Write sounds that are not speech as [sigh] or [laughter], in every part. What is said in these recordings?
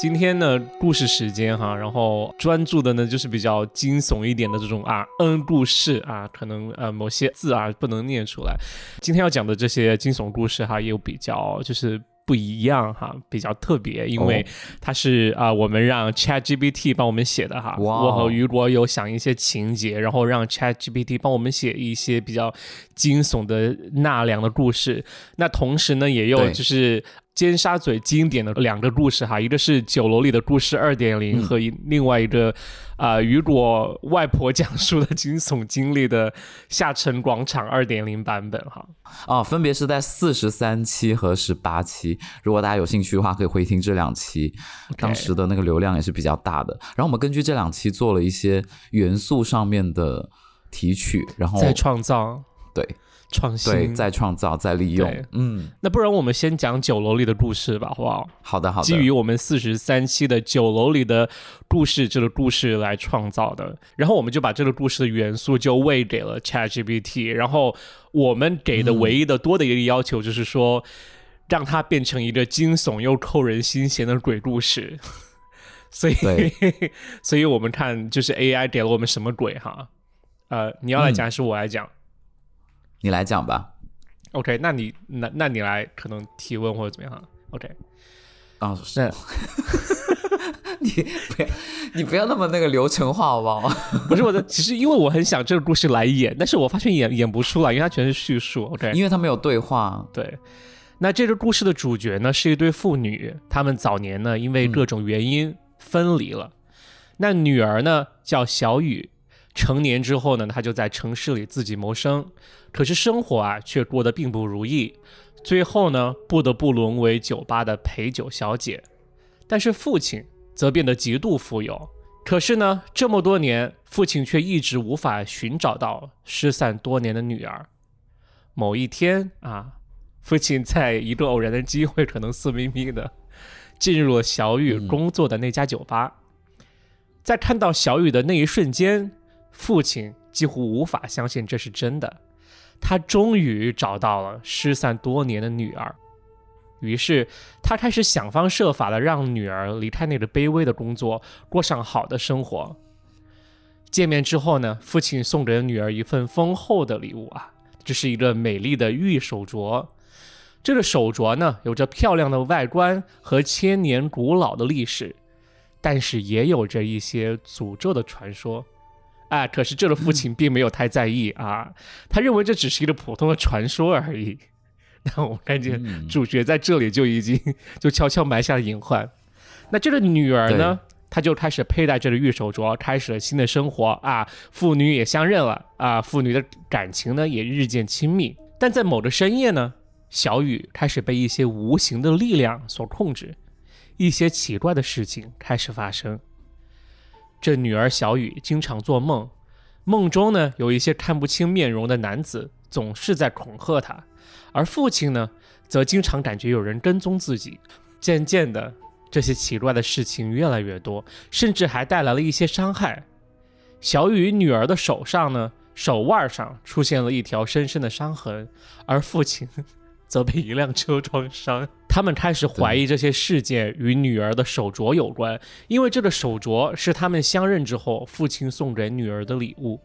今天呢，故事时间哈，然后专注的呢就是比较惊悚一点的这种啊嗯故事啊，可能呃某些字啊不能念出来。今天要讲的这些惊悚故事哈，也有比较就是不一样哈，比较特别，因为它是啊我们让 ChatGPT 帮我们写的哈。我和雨果有想一些情节，然后让 ChatGPT 帮我们写一些比较惊悚的纳凉的故事。那同时呢，也有就是。尖沙咀经典的两个故事哈，一个是酒楼里的故事二点零，和一另外一个啊，雨果外婆讲述的惊悚经历的下沉广场二点零版本哈。哦，分别是在四十三期和十八期，如果大家有兴趣的话，可以回听这两期，当时的那个流量也是比较大的。然后我们根据这两期做了一些元素上面的提取，然后再创造对。创新，对，再创造，再利用，嗯，那不然我们先讲酒楼里的故事吧，好不好？好的，好的。基于我们四十三期的酒楼里的故事，这个故事来创造的，然后我们就把这个故事的元素就喂给了 ChatGPT，然后我们给的唯一的多的一个要求就是说，让它变成一个惊悚又扣人心弦的鬼故事。[laughs] 所以，[laughs] 所以我们看就是 AI 给了我们什么鬼哈？呃，你要来讲还是我来讲？你来讲吧，OK，那你那那你来可能提问或者怎么样？OK，啊是，[laughs] 你不要你不要那么那个流程化好不好？[laughs] 不是我的，其实因为我很想这个故事来演，但是我发现演演不出来，因为它全是叙述。OK，因为它没有对话。对，那这个故事的主角呢是一对父女，他们早年呢因为各种原因分离了，那女儿呢叫小雨。成年之后呢，他就在城市里自己谋生，可是生活啊却过得并不如意，最后呢不得不沦为酒吧的陪酒小姐。但是父亲则变得极度富有，可是呢这么多年，父亲却一直无法寻找到失散多年的女儿。某一天啊，父亲在一个偶然的机会，可能色眯眯的进入了小雨工作的那家酒吧，在看到小雨的那一瞬间。父亲几乎无法相信这是真的，他终于找到了失散多年的女儿，于是他开始想方设法的让女儿离开那个卑微的工作，过上好的生活。见面之后呢，父亲送给了女儿一份丰厚的礼物啊，这是一个美丽的玉手镯。这个手镯呢，有着漂亮的外观和千年古老的历史，但是也有着一些诅咒的传说。啊！可是这个父亲并没有太在意啊，他认为这只是一个普通的传说而已。[laughs] 那我感觉主角在这里就已经就悄悄埋下了隐患。那这个女儿呢，她就开始佩戴这个玉手镯，开始了新的生活啊。父女也相认了啊，父女的感情呢也日渐亲密。但在某个深夜呢，小雨开始被一些无形的力量所控制，一些奇怪的事情开始发生。这女儿小雨经常做梦，梦中呢有一些看不清面容的男子总是在恐吓她，而父亲呢则经常感觉有人跟踪自己。渐渐的，这些奇怪的事情越来越多，甚至还带来了一些伤害。小雨女儿的手上呢，手腕上出现了一条深深的伤痕，而父亲。则被一辆车撞伤。他们开始怀疑这些事件与女儿的手镯有关，因为这个手镯是他们相认之后父亲送给女儿的礼物。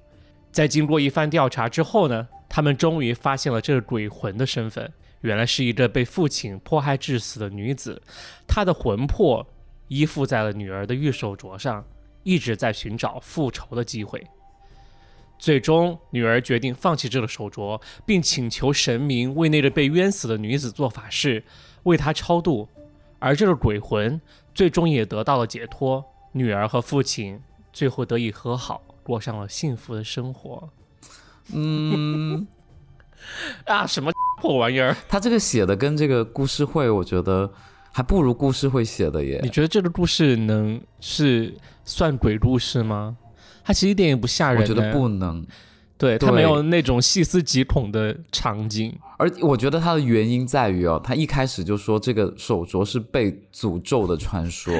在经过一番调查之后呢，他们终于发现了这个鬼魂的身份，原来是一个被父亲迫害致死的女子，她的魂魄依附在了女儿的玉手镯上，一直在寻找复仇的机会。最终，女儿决定放弃这个手镯，并请求神明为那个被冤死的女子做法事，为他超度。而这个鬼魂最终也得到了解脱，女儿和父亲最后得以和好，过上了幸福的生活。嗯，[laughs] 啊，什么 [laughs] 破玩意儿？他这个写的跟这个故事会，我觉得还不如故事会写的耶。你觉得这个故事能是算鬼故事吗？它其实一点也不吓人，我觉得不能，对，他没有那种细思极恐的场景。而我觉得他的原因在于哦，他一开始就说这个手镯是被诅咒的传说，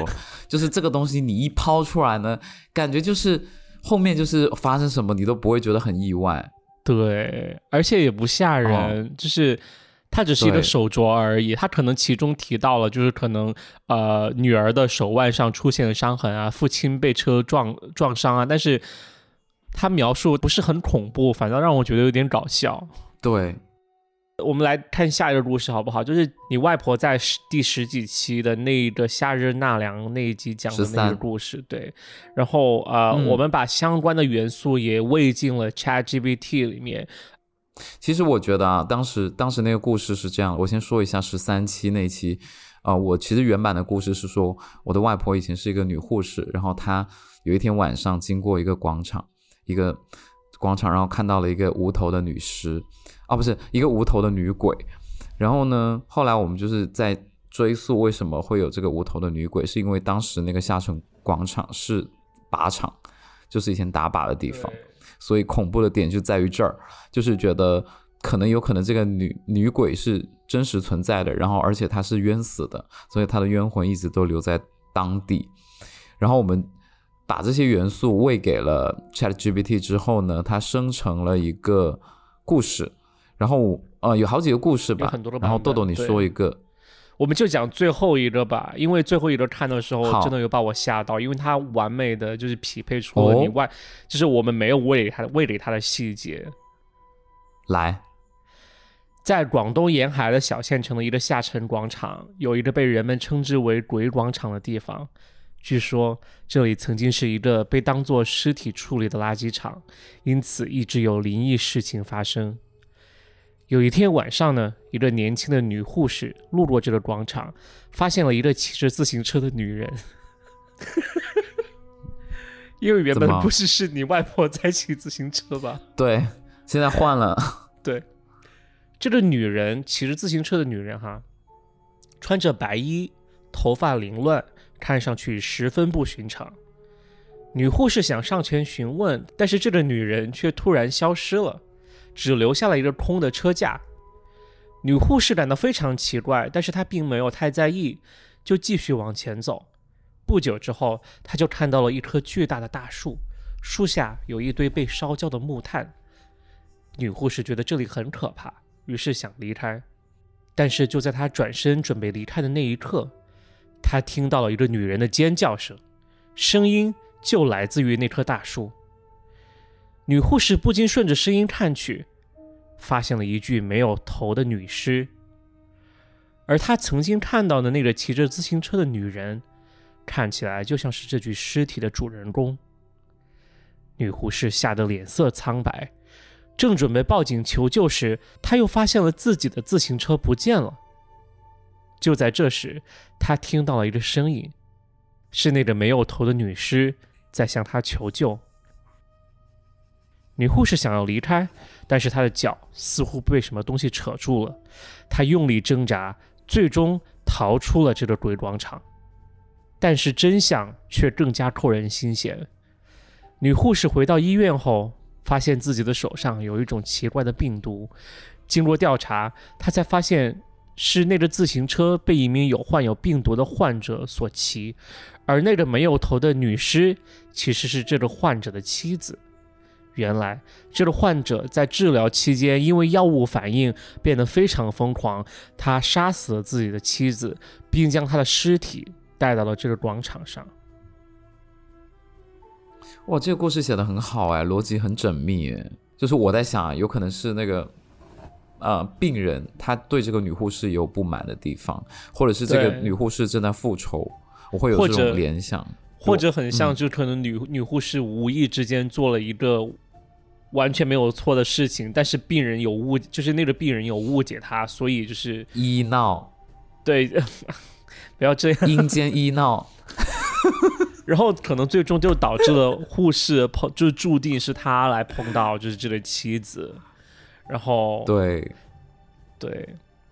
就是这个东西你一抛出来呢，感觉就是后面就是发生什么你都不会觉得很意外。对，而且也不吓人，就是。它只是一个手镯而已。它可能其中提到了，就是可能呃女儿的手腕上出现了伤痕啊，父亲被车撞撞伤啊，但是他描述不是很恐怖，反倒让我觉得有点搞笑。对，我们来看下一个故事好不好？就是你外婆在十第十几期的那一个夏日纳凉那一集讲的那个13故事，对。然后呃，嗯我们把相关的元素也喂进了 ChatGPT 里面。其实我觉得啊，当时当时那个故事是这样，我先说一下十三期那期，啊、我其实原版的故事是说，我的外婆以前是一个女护士，然后她有一天晚上经过一个广场，一个广场，然后看到了一个无头的女尸，啊，不是一个无头的女鬼，然后呢，后来我们就是在追溯为什么会有这个无头的女鬼，是因为当时那个下城广场是靶场，就是以前打靶的地方。所以恐怖的点就在于这儿，就是觉得可能有可能这个女女鬼是真实存在的，然后而且她是冤死的，所以她的冤魂一直都留在当地。然后我们把这些元素喂给了 Chat GPT 之后呢，它生成了一个故事，然后呃有好几个故事吧，然后豆豆你说一个，我们就讲最后一个吧，因为最后一个看的时候真的有把我吓到，因为它完美的就是匹配出了哦你外，就是我们没有喂给它喂给它的细节。来，在广东沿海的小县城的一个下沉广场，有一个被人们称之为“鬼广场”的地方。据说这里曾经是一个被当作尸体处理的垃圾场，因此一直有灵异事情发生。有一天晚上呢，一个年轻的女护士路过这个广场，发现了一个骑着自行车的女人。[laughs] 因为原本不是是你外婆在骑自行车吧？对，现在换了，[laughs] 对，这个女人骑着自行车的女人哈，穿着白衣，头发凌乱，看上去十分不寻常。女护士想上前询问，但是这个女人却突然消失了，只留下了一个空的车架。女护士感到非常奇怪，但是她并没有太在意，就继续往前走。不久之后，她就看到了一棵巨大的大树，树下有一堆被烧焦的木炭。女护士觉得这里很可怕，于是想离开。但是就在她转身准备离开的那一刻，他听到了一个女人的尖叫声，声音就来自于那棵大树。女护士不禁顺着声音看去，发现了一具没有头的女尸。而她曾经看到的那个骑着自行车的女人，看起来就像是这具尸体的主人公。女护士吓得脸色苍白，正准备报警求救时，她又发现了自己的自行车不见了。就在这时，她听到了一个声音，是那个没有头的女尸在向她求救。女护士想要离开，但是她的脚似乎被什么东西扯住了，她用力挣扎，最终逃出了这个鬼广场。但是真相却更加扣人心弦。女护士回到医院后，发现自己的手上有一种奇怪的病毒。经过调查，她才发现是那个自行车被一名有患有病毒的患者所骑，而那个没有头的女尸其实是这个患者的妻子。原来，这个患者在治疗期间因为药物反应变得非常疯狂，他杀死了自己的妻子，并将他的尸体带到了这个广场上。哇，这个故事写的很好哎，逻辑很缜密哎。就是我在想，有可能是那个呃病人他对这个女护士有不满的地方，或者是这个女护士正在复仇，我会有这种联想。或者很像，嗯。就可能女、女护士无意之间做了一个完全没有错的事情，但是病人有误，就是那个病人有误解她，所以就是医闹，对，[laughs] 不要这样，阴间医闹，[laughs] 然后可能最终就导致了护士碰，就是注定是他来碰到就是这个妻子，然后对，对，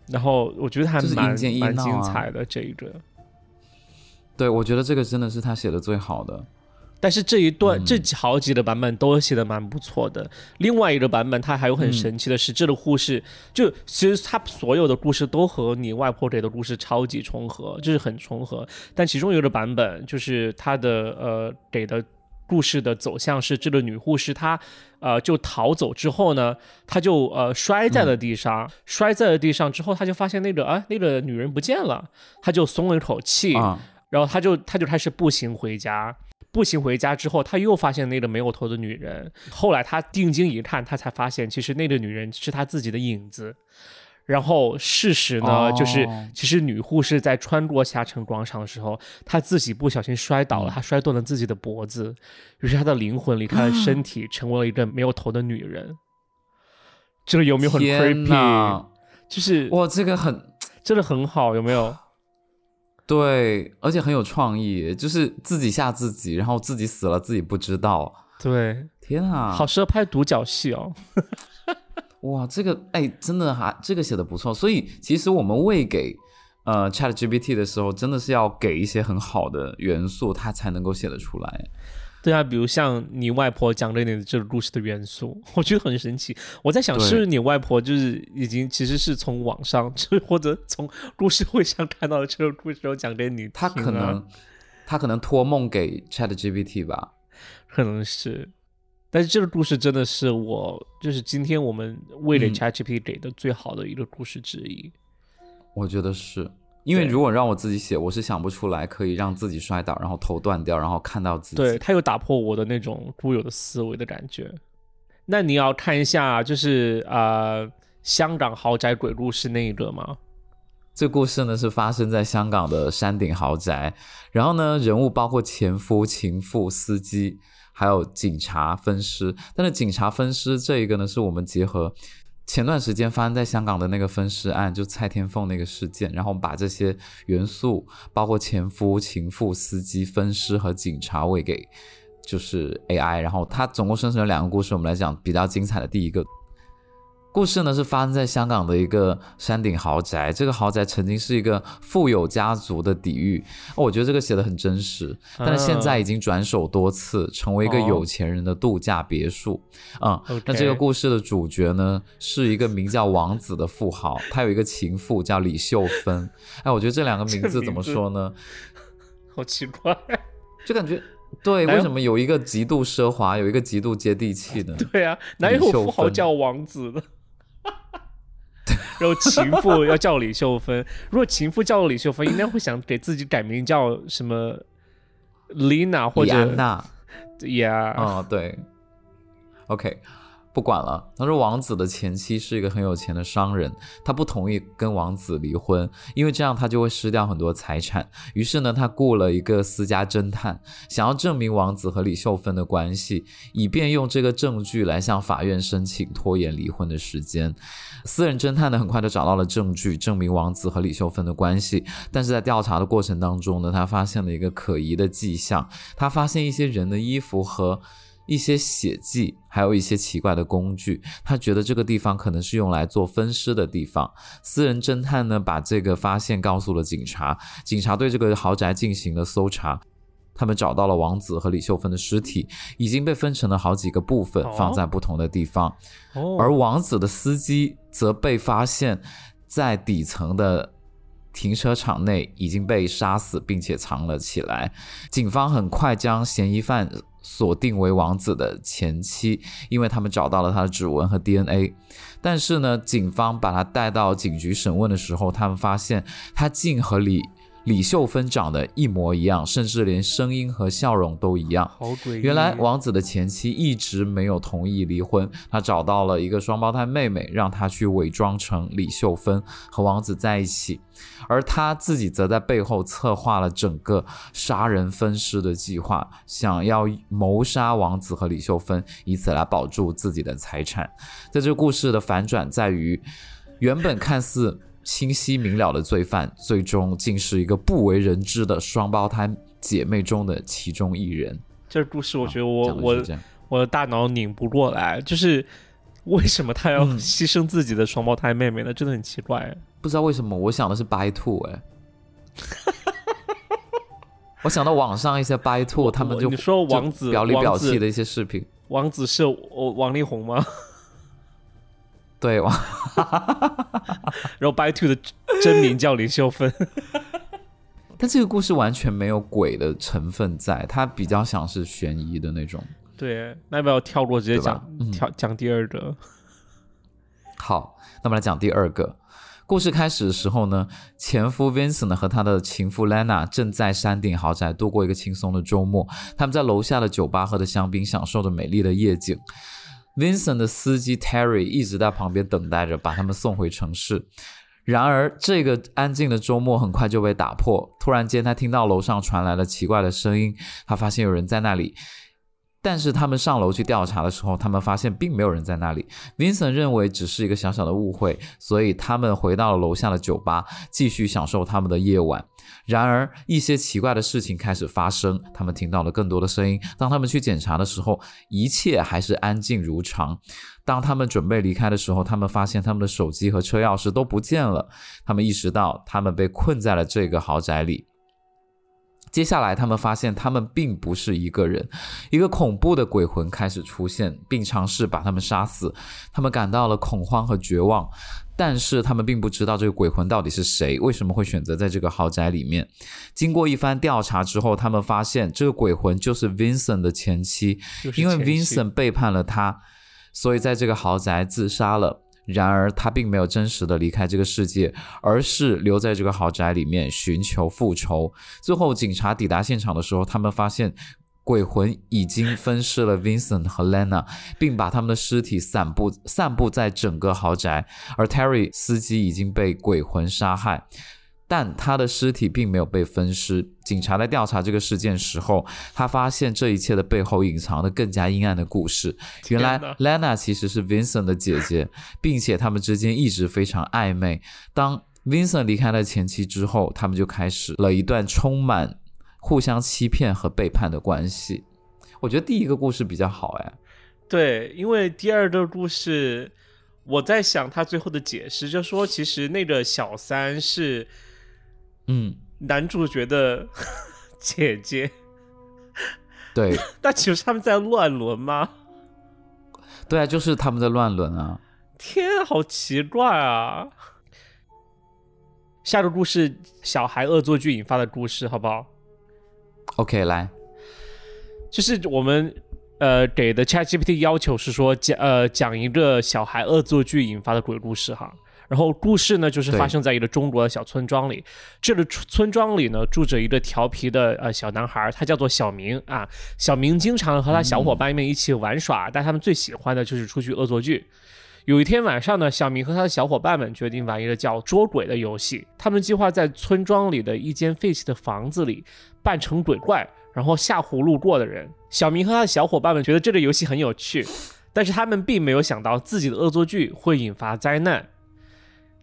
然后我觉得还就是蛮蛮精彩的这一个。对，我觉得这个真的是他写的最好的。但是这一段、嗯这好几个版本都写的蛮不错的。另外一个版本，它还有很嗯神奇的是，这个护士就其实他所有的故事都和你外婆给的故事超级重合，就是很重合。但其中有一个版本，就是他的呃给的故事的走向是，这个女护士她呃就逃走之后呢，她就呃摔在了地上，摔在了地上之后，她就发现那个啊那个女人不见了，她就松了一口气，啊，然后她就她就开始步行回家。步行回家之后，她又发现那个没有头的女人。后来她定睛一看，她才发现其实那个女人是她自己的影子。然后事实呢，哦就是其实女护士在穿过下城广场的时候，她自己不小心摔倒了，她摔断了自己的脖子，于是她的灵魂离开了身体，成为了一个没有头的女人。这个有没有很 creepy？[laughs] 就是哇，这个很 [tsk] 真的很好，有没有？[sighs] 对，而且很有创意，就是自己吓自己，然后自己死了自己不知道。对，天啊，好适合拍独角戏哦。[laughs] 哇，这个哎，真的还这个写的不错。所以其实我们喂给呃 Chat GPT 的时候，真的是要给一些很好的元素，它才能够写得出来。对啊，比如像你外婆讲的你这个故事的元素，[laughs] 我觉得很神奇。我在想，是不是你外婆就是已经其实是从网上，[laughs] 就是或者从故事会上看到的这个故事，然后讲给你听、啊。他可能他可能托梦给 Chat GPT 吧。可能是，但是这个故事真的是我就是今天我们为了嗯 ChatGPT 给的最好的一个故事之一。我觉得是因为如果让我自己写，我是想不出来可以让自己摔倒，然后头断掉，然后看到自己。对，它又打破我的那种固有的思维的感觉。那你要看一下，就是呃，香港豪宅鬼故事那一个吗？这故事呢是发生在香港的山顶豪宅，然后呢人物包括前夫、情妇、司机，还有警察、分尸。但是警察分尸这一个呢，是我们结合前段时间发生在香港的那个分尸案，就蔡天凤那个事件，然后我们把这些元素，包括前夫、情妇、司机、分尸和警察喂给就是 AI，然后它总共生成了两个故事，我们来讲比较精彩的第一个。故事呢是发生在香港的一个山顶豪宅，这个豪宅曾经是一个富有家族的底蕴，哦我觉得这个写的很真实，但是现在已经转手多次，成为一个哦有钱人的度假别墅。嗯那这个故事的主角呢是一个名叫王子的富豪，[laughs] 他有一个情妇叫李秀芬。哎，我觉得这两个名字怎么说呢？好奇怪。就感觉对，为什么有一个极度奢华，有一个极度接地气呢？[laughs] 对啊，哪有富豪叫王子的？[laughs] 然后情妇要叫李秀芬，如果情妇叫李秀芬，应该会想给自己改名叫什么 Lina 或李者安娜。Yeah，、嗯，对。OK，不管了。他说王子的前妻是一个很有钱的商人，他不同意跟王子离婚，因为这样他就会失掉很多财产。于是呢，他雇了一个私家侦探，想要证明王子和李秀芬的关系，以便用这个证据来向法院申请拖延离婚的时间。私人侦探呢，很快就找到了证据，证明王子和李秀芬的关系。但是在调查的过程当中呢，他发现了一个可疑的迹象，他发现一些人的衣服和一些血迹，还有一些奇怪的工具。他觉得这个地方可能是用来做分尸的地方。私人侦探呢，把这个发现告诉了警察，警察对这个豪宅进行了搜查。他们找到了王子和李秀芬的尸体，已经被分成了好几个部分哦，放在不同的地方。哦，而王子的司机则被发现，在底层的停车场内已经被杀死，并且藏了起来。警方很快将嫌疑犯锁定为王子的前妻，因为他们找到了他的指纹和 DNA。但是呢，警方把他带到警局审问的时候，他们发现他竟和李李秀芬长得一模一样，甚至连声音和笑容都一样。好诡异。原来王子的前妻一直没有同意离婚，他找到了一个双胞胎妹妹，让她去伪装成李秀芬和王子在一起，而他自己则在背后策划了整个杀人分尸的计划，想要谋杀王子和李秀芬，以此来保住自己的财产。在这个故事的反转在于，原本看似清晰明了的罪犯，最终竟是一个不为人知的双胞胎姐妹中的其中一人。这个故事，我觉得我我我的大脑拧不过来，就是为什么他要嗯牺牲自己的双胞胎妹妹呢？真的很奇怪。不知道为什么，我想的是白兔、哎，[laughs] 我想到网上一些白兔，他们就你说王子表里表气的一些视频，王子是我王力宏吗？对，哇 [laughs] 然后 By Two 的真名叫林秀芬。[laughs] 但这个故事完全没有鬼的成分在，它比较像是悬疑的那种。对，那要不要跳过直接讲跳讲第二个？[laughs] 好，那么来讲第二个。故事开始的时候呢，前夫 Vincent 和他的情妇 Lena 正在山顶豪宅度过一个轻松的周末。他们在楼下的酒吧喝着香槟，享受着美丽的夜景。Vincent 的司机 Terry 一直在旁边等待着，把他们送回城市。然而，这个安静的周末很快就被打破。突然间，他听到楼上传来了奇怪的声音，他发现有人在那里。但是他们上楼去调查的时候，他们发现并没有人在那里。Vincent 认为只是一个小小的误会，所以他们回到了楼下的酒吧，继续享受他们的夜晚。然而，一些奇怪的事情开始发生，他们听到了更多的声音。当他们去检查的时候，一切还是安静如常。当他们准备离开的时候，他们发现他们的手机和车钥匙都不见了。他们意识到他们被困在了这个豪宅里。接下来，他们发现他们并不是一个人，一个恐怖的鬼魂开始出现，并尝试把他们杀死。他们感到了恐慌和绝望，但是他们并不知道这个鬼魂到底是谁，为什么会选择在这个豪宅里面。经过一番调查之后，他们发现这个鬼魂就是 Vincent 的前妻，因为 Vincent 背叛了他，所以在这个豪宅自杀了。然而，他并没有真实的离开这个世界，而是留在这个豪宅里面寻求复仇。最后，警察抵达现场的时候，他们发现鬼魂已经分尸了 Vincent 和 Lena，并把他们的尸体散布散布在整个豪宅，而 Terry 司机已经被鬼魂杀害。但他的尸体并没有被分尸。警察在调查这个事件时候，他发现这一切的背后隐藏的更加阴暗的故事。原来，Lena 其实是 Vincent 的姐姐，并且他们之间一直非常暧昧。当 Vincent 离开了前妻之后，他们就开始了一段充满互相欺骗和背叛的关系。我觉得第一个故事比较好，哎，对，因为第二个故事，我在想他最后的解释，就说其实那个小三是。嗯，男主角的 [laughs] 姐姐，对，但其实他们在乱伦吗？对啊，就是他们在乱伦啊！天，好奇怪啊！下个故事，小孩恶作剧引发的故事，好不好？OK，来，就是我们呃给的 ChatGPT 要求是说讲呃讲一个小孩恶作剧引发的鬼故事哈。然后故事呢，就是发生在一个中国的小村庄里。这个村庄里呢，住着一个调皮的呃小男孩，他叫做小明啊。小明经常和他小伙伴们一起玩耍，但他们最喜欢的就是出去恶作剧。有一天晚上呢，小明和他的小伙伴们决定玩一个叫捉鬼的游戏。他们计划在村庄里的一间废弃的房子里扮成鬼怪，然后吓唬路过的人。小明和他的小伙伴们觉得这个游戏很有趣，但是他们并没有想到自己的恶作剧会引发灾难。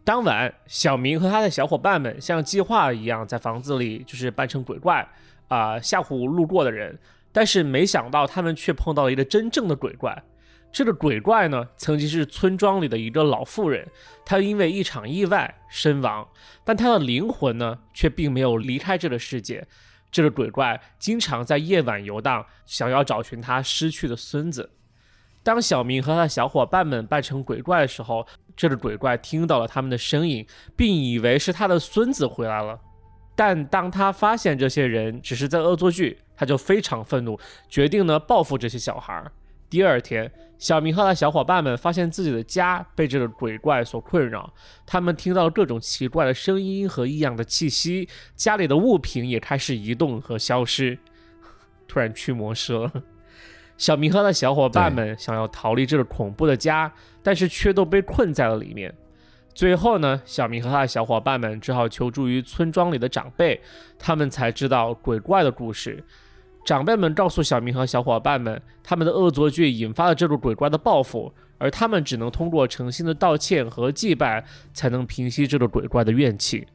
当晚，小明和他的小伙伴们像计划一样在房子里就是扮成鬼怪啊吓唬路过的人，但是没想到他们却碰到了一个真正的鬼怪。这个鬼怪呢，曾经是村庄里的一个老妇人，她因为一场意外身亡，但她的灵魂呢却并没有离开这个世界。这个鬼怪经常在夜晚游荡，想要找寻他失去的孙子。当小明和他的小伙伴们扮成鬼怪的时候，这个鬼怪听到了他们的声音，并以为是他的孙子回来了。但当他发现这些人只是在恶作剧，他就非常愤怒，决定呢报复这些小孩。第二天，小明和他的小伙伴们发现自己的家被这个鬼怪所困扰，他们听到各种奇怪的声音和异样的气息，家里的物品也开始移动和消失。突然驱魔师了。小明和他的小伙伴们想要逃离这个恐怖的家，但是却都被困在了里面。最后呢，小明和他的小伙伴们只好求助于村庄里的长辈，他们才知道鬼怪的故事。长辈们告诉小明和小伙伴们，他们的恶作剧引发了这个鬼怪的报复，而他们只能通过诚心的道歉和祭拜，才能平息这个鬼怪的怨气。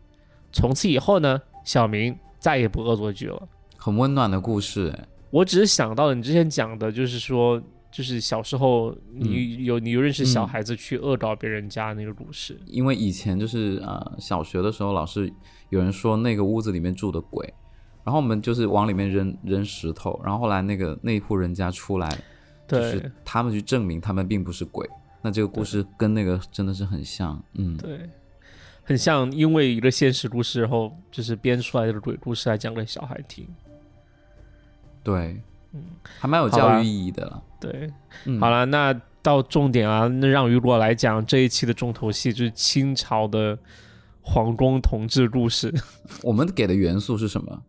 从此以后呢，小明再也不恶作剧了。很温暖的故事。我只是想到了你之前讲的，就是说，就是小时候你有你有认识小孩子去恶搞别人家那个故事。因为以前就是呃小学的时候，老是有人说那个屋子里面住的鬼，然后我们就是往里面扔扔石头，然后后来那个那户人家出来，就是他们去证明他们并不是鬼。那这个故事跟那个真的是很像，嗯，对。很像因为一个现实故事，然后就是编出来的鬼故事来讲给小孩听。对，嗯，还蛮有教育意义的了。对，嗯，好了，那到重点啊，那让雨果来讲这一期的重头戏就是清朝的皇宫同治故事。[laughs] 我们给的元素是什么？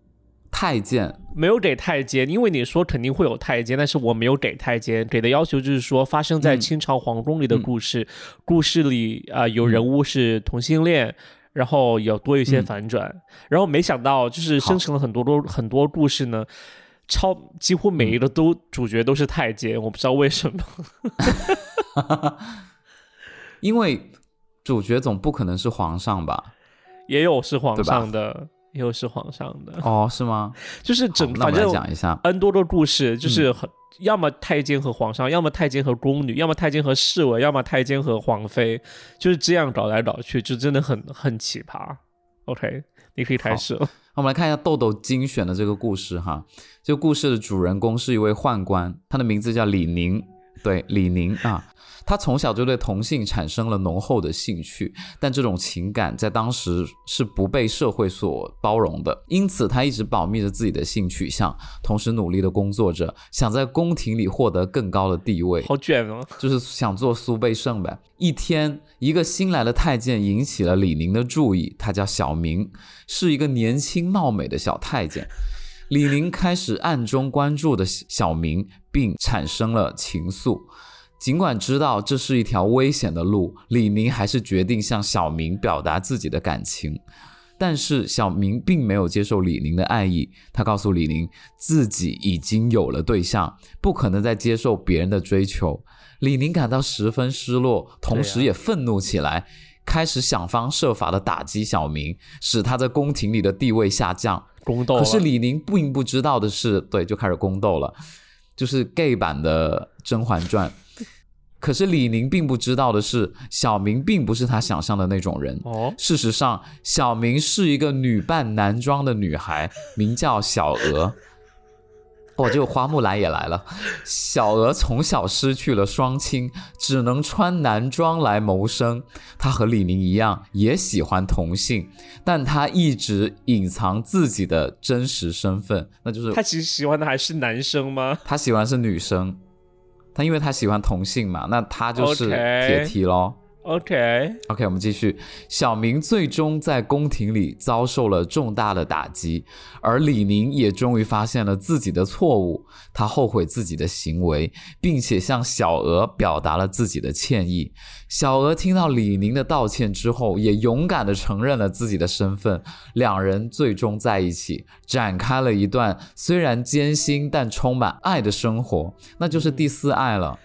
太监。没有给太监，因为你说肯定会有太监，但是我没有给太监，给的要求就是说发生在嗯清朝皇宫里的故事，故事里啊、呃有人物是同性恋。然后有多一些嗯反转，然后没想到就是生成了很多多很多故事呢，超几乎每一个都、主角都是太监，我不知道为什么。[laughs] 因为主角总不可能是皇上吧？也有是皇上的，也有是皇上的，哦，是吗？就是整反正讲一下。N 多的故事，嗯就是很、要么太监和皇上，要么太监和宫女，要么太监和侍卫，要么太监和皇妃，就是这样搞来搞去，就真的很很奇葩。OK，你可以开始了。我们来看一下豆豆精选的这个故事哈。这个故事的主人公是一位宦官，他的名字叫李宁。对，李宁啊，他从小就对同性产生了浓厚的兴趣，但这种情感在当时是不被社会所包容的，因此他一直保密着自己的性取向，同时努力的工作着，想在宫廷里获得更高的地位。好卷哦！就是想做苏倍胜呗。一天，一个新来的太监引起了李宁的注意，他叫小明，是一个年轻貌美的小太监。李宁开始暗中关注的小明，并产生了情愫。尽管知道这是一条危险的路，李宁还是决定向小明表达自己的感情。但是小明并没有接受李宁的爱意，他告诉李宁自己已经有了对象，不可能再接受别人的追求。李宁感到十分失落，同时也愤怒起来，开始想方设法的打击小明，使他在宫廷里的地位下降。宫斗。可是李宁并不知道的是，对，就开始宫斗了，就是 gay 版的《甄嬛传》。[laughs] 可是李宁并不知道的是，小明并不是他想象的那种人。哦，事实上，小明是一个女扮男装的女孩，名叫小娥。哦，这个花木兰也来了。小娥从小失去了双亲，只能穿男装来谋生。她和李宁一样，也喜欢同性，但她一直隐藏自己的真实身份，那就是她其实喜欢的还是男生吗？她喜欢是女生。她因为她喜欢同性嘛，那她就是铁梯喽。OK，OK，我们继续。小明最终在宫廷里遭受了重大的打击，而李宁也终于发现了自己的错误，他后悔自己的行为，并且向小娥表达了自己的歉意。小娥听到李宁的道歉之后，也勇敢地承认了自己的身份，两人最终在一起，展开了一段虽然艰辛但充满爱的生活，那就是第四爱了。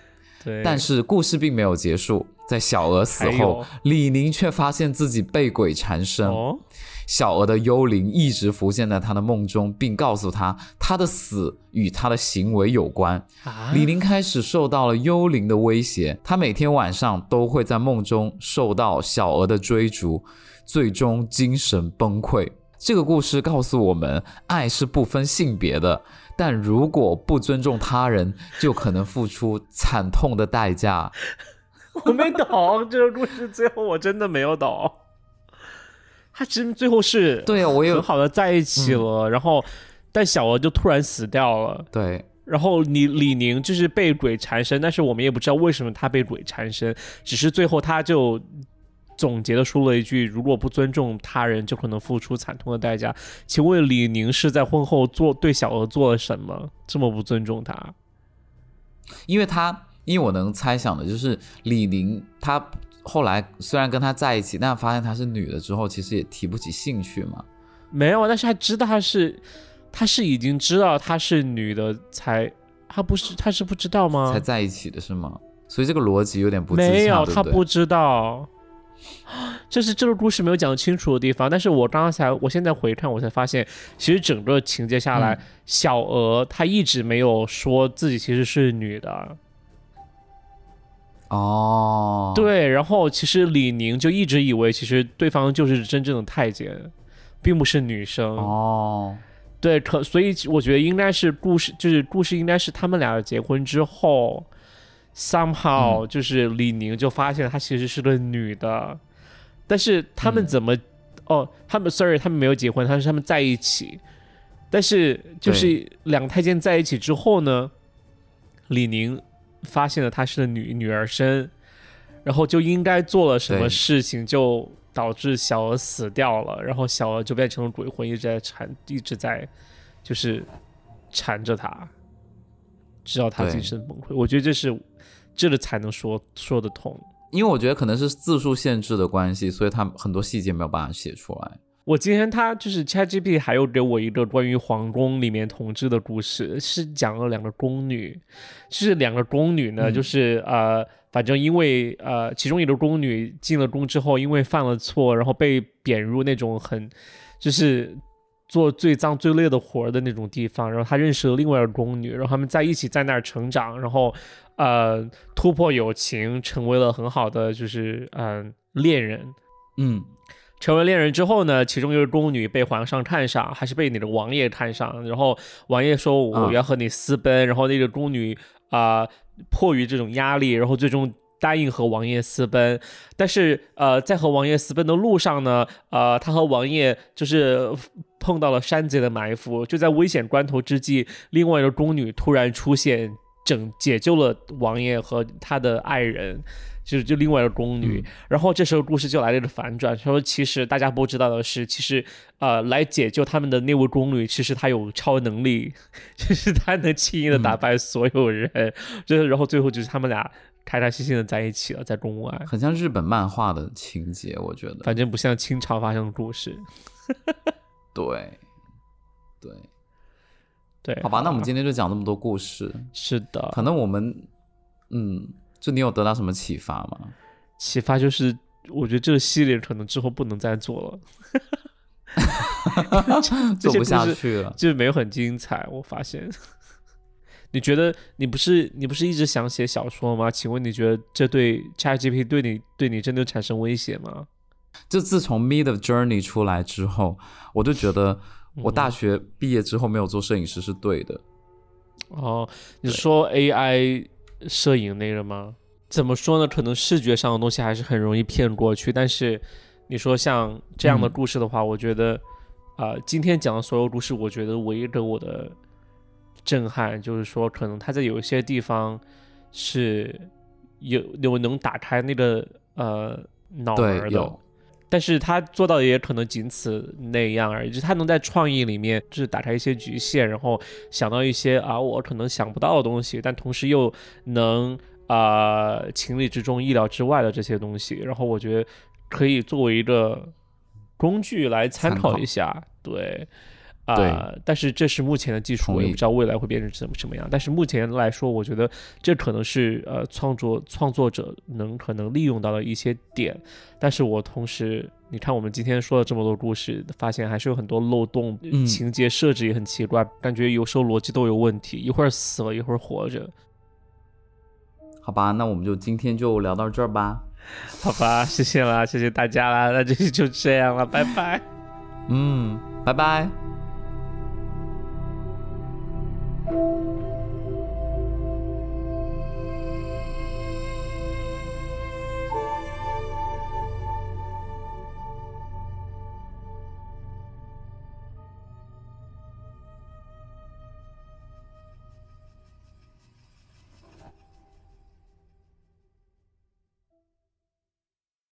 对，但是故事并没有结束，在小娥死后，李宁却发现自己被鬼缠身。哦，小娥的幽灵一直浮现在他的梦中，并告诉他，他的死与他的行为有关。啊，李宁开始受到了幽灵的威胁，他每天晚上都会在梦中受到小娥的追逐，最终精神崩溃。这个故事告诉我们，爱是不分性别的，但如果不尊重他人，就可能付出惨痛的代价。[laughs] 我没懂这个故事，最后我真的没有懂。他其实最后是对啊，我有很好的在一起了，然后但小娥就突然死掉了。对然后李李宁就是被鬼缠身，但是我们也不知道为什么他被鬼缠身，只是最后他就总结的说了一句：“如果不尊重他人，就可能付出惨痛的代价。”请问李宁是在婚后做对小娥做了什么，这么不尊重他？因为他，因为我能猜想的就是李宁，他后来虽然跟他在一起，但发现她是女的之后，其实也提不起兴趣嘛。没有，但是他知道他是，他是已经知道她是女的才，他不是他是不知道吗才？在一起的是吗？所以这个逻辑有点不没有，他不知道。这是这个故事没有讲清楚的地方，但是我刚才我现在回看，我才发现，其实整个情节下来，嗯小娥她一直没有说自己其实是女的，哦，对，然后其实李宁就一直以为其实对方就是真正的太监，并不是女生，哦，对，可所以我觉得应该是故事，就是故事应该是他们俩结婚之后，somehow 就是李宁就发现她其实是个女的，但是他们嗯。怎么？哦，他们 sorry，他们没有结婚，他是他们在一起。但是就是两个太监在一起之后呢，李宁发现了她是个女女儿身，然后就应该做了什么事情，就导致小娥死掉了，然后小娥就变成了鬼魂，一直在缠，一直在就是缠着他，直到他精神崩溃。我觉得这是这个才能说说得通。因为我觉得可能是字数限制的关系，所以他很多细节没有办法写出来。我今天他就是 ChatGPT 还有给我一个关于皇宫里面统治的故事，是讲了两个宫女，是两个宫女呢，嗯就是呃，反正因为呃，其中一个宫女进了宫之后，因为犯了错，然后被贬入那种很就是做最脏最累的活儿的那种地方，然后她认识了另外一个宫女，然后他们在一起在那儿成长，然后呃突破友情，成为了很好的就是嗯、呃恋人。嗯，成为恋人之后呢，其中一个宫女被皇上看上，还是被你的王爷看上。然后王爷说我要和你私奔，然后那个宫女啊、迫于这种压力，然后最终答应和王爷私奔。但是呃，在和王爷私奔的路上呢，呃，她和王爷就是碰到了山贼的埋伏，就在危险关头之际，另外一个宫女突然出现，拯解救了王爷和他的爱人。就是就另外一个宫女，嗯然后这时候故事就来了一个反转，说其实大家不知道的是，其实呃来解救他们的那位宫女，其实她有超能力，[laughs] 就是她能轻易的打败所有人，就是然后最后就是他们俩开开心心的在一起了，在宫外，很像日本漫画的情节，我觉得。反正不像清朝发生的故事。[laughs] 对，对，对，好吧，那我们今天就讲这么多故事。是的，可能我们，嗯，就你有得到什么启发吗？启发就是，我觉得这个系列可能之后不能再做了，[laughs] 这做不下去了。就是没有很精彩。我发现，你觉得你不是你不是一直想写小说吗？请问你觉得这对 ChatGPT 对你对你真的产生威胁吗？就自从《Mid Journey》出来之后，我就觉得我大学毕业之后没有做摄影师是对的。哦，你说 AI 摄影那个吗？怎么说呢？可能视觉上的东西还是很容易骗过去，但是你说像这样的嗯故事的话，我觉得，啊，今天讲的所有故事，我觉得唯一给我的震撼就是说，可能他在有一些地方是有有能打开那个呃脑对门，的有，但是他做到的也可能仅此那样而已，就是他能在创意里面就是打开一些局限，然后想到一些啊我可能想不到的东西，但同时又能啊、呃情理之中、意料之外的这些东西，然后我觉得可以作为一个工具来参考一下，对。啊、对但是这是目前的技术，我也不知道未来会变成什么什么样。但是目前来说，我觉得这可能是呃创作创作者能可能利用到的一些点。但是我同时，你看我们今天说了这么多故事，发现还是有很多漏洞，嗯情节设置也很奇怪，感觉有时候逻辑都有问题，一会儿死了，一会儿活着。好吧，那我们就今天就聊到这儿吧。好吧，谢谢啦，谢谢大家啦，那这就这样了，拜拜。嗯，拜拜。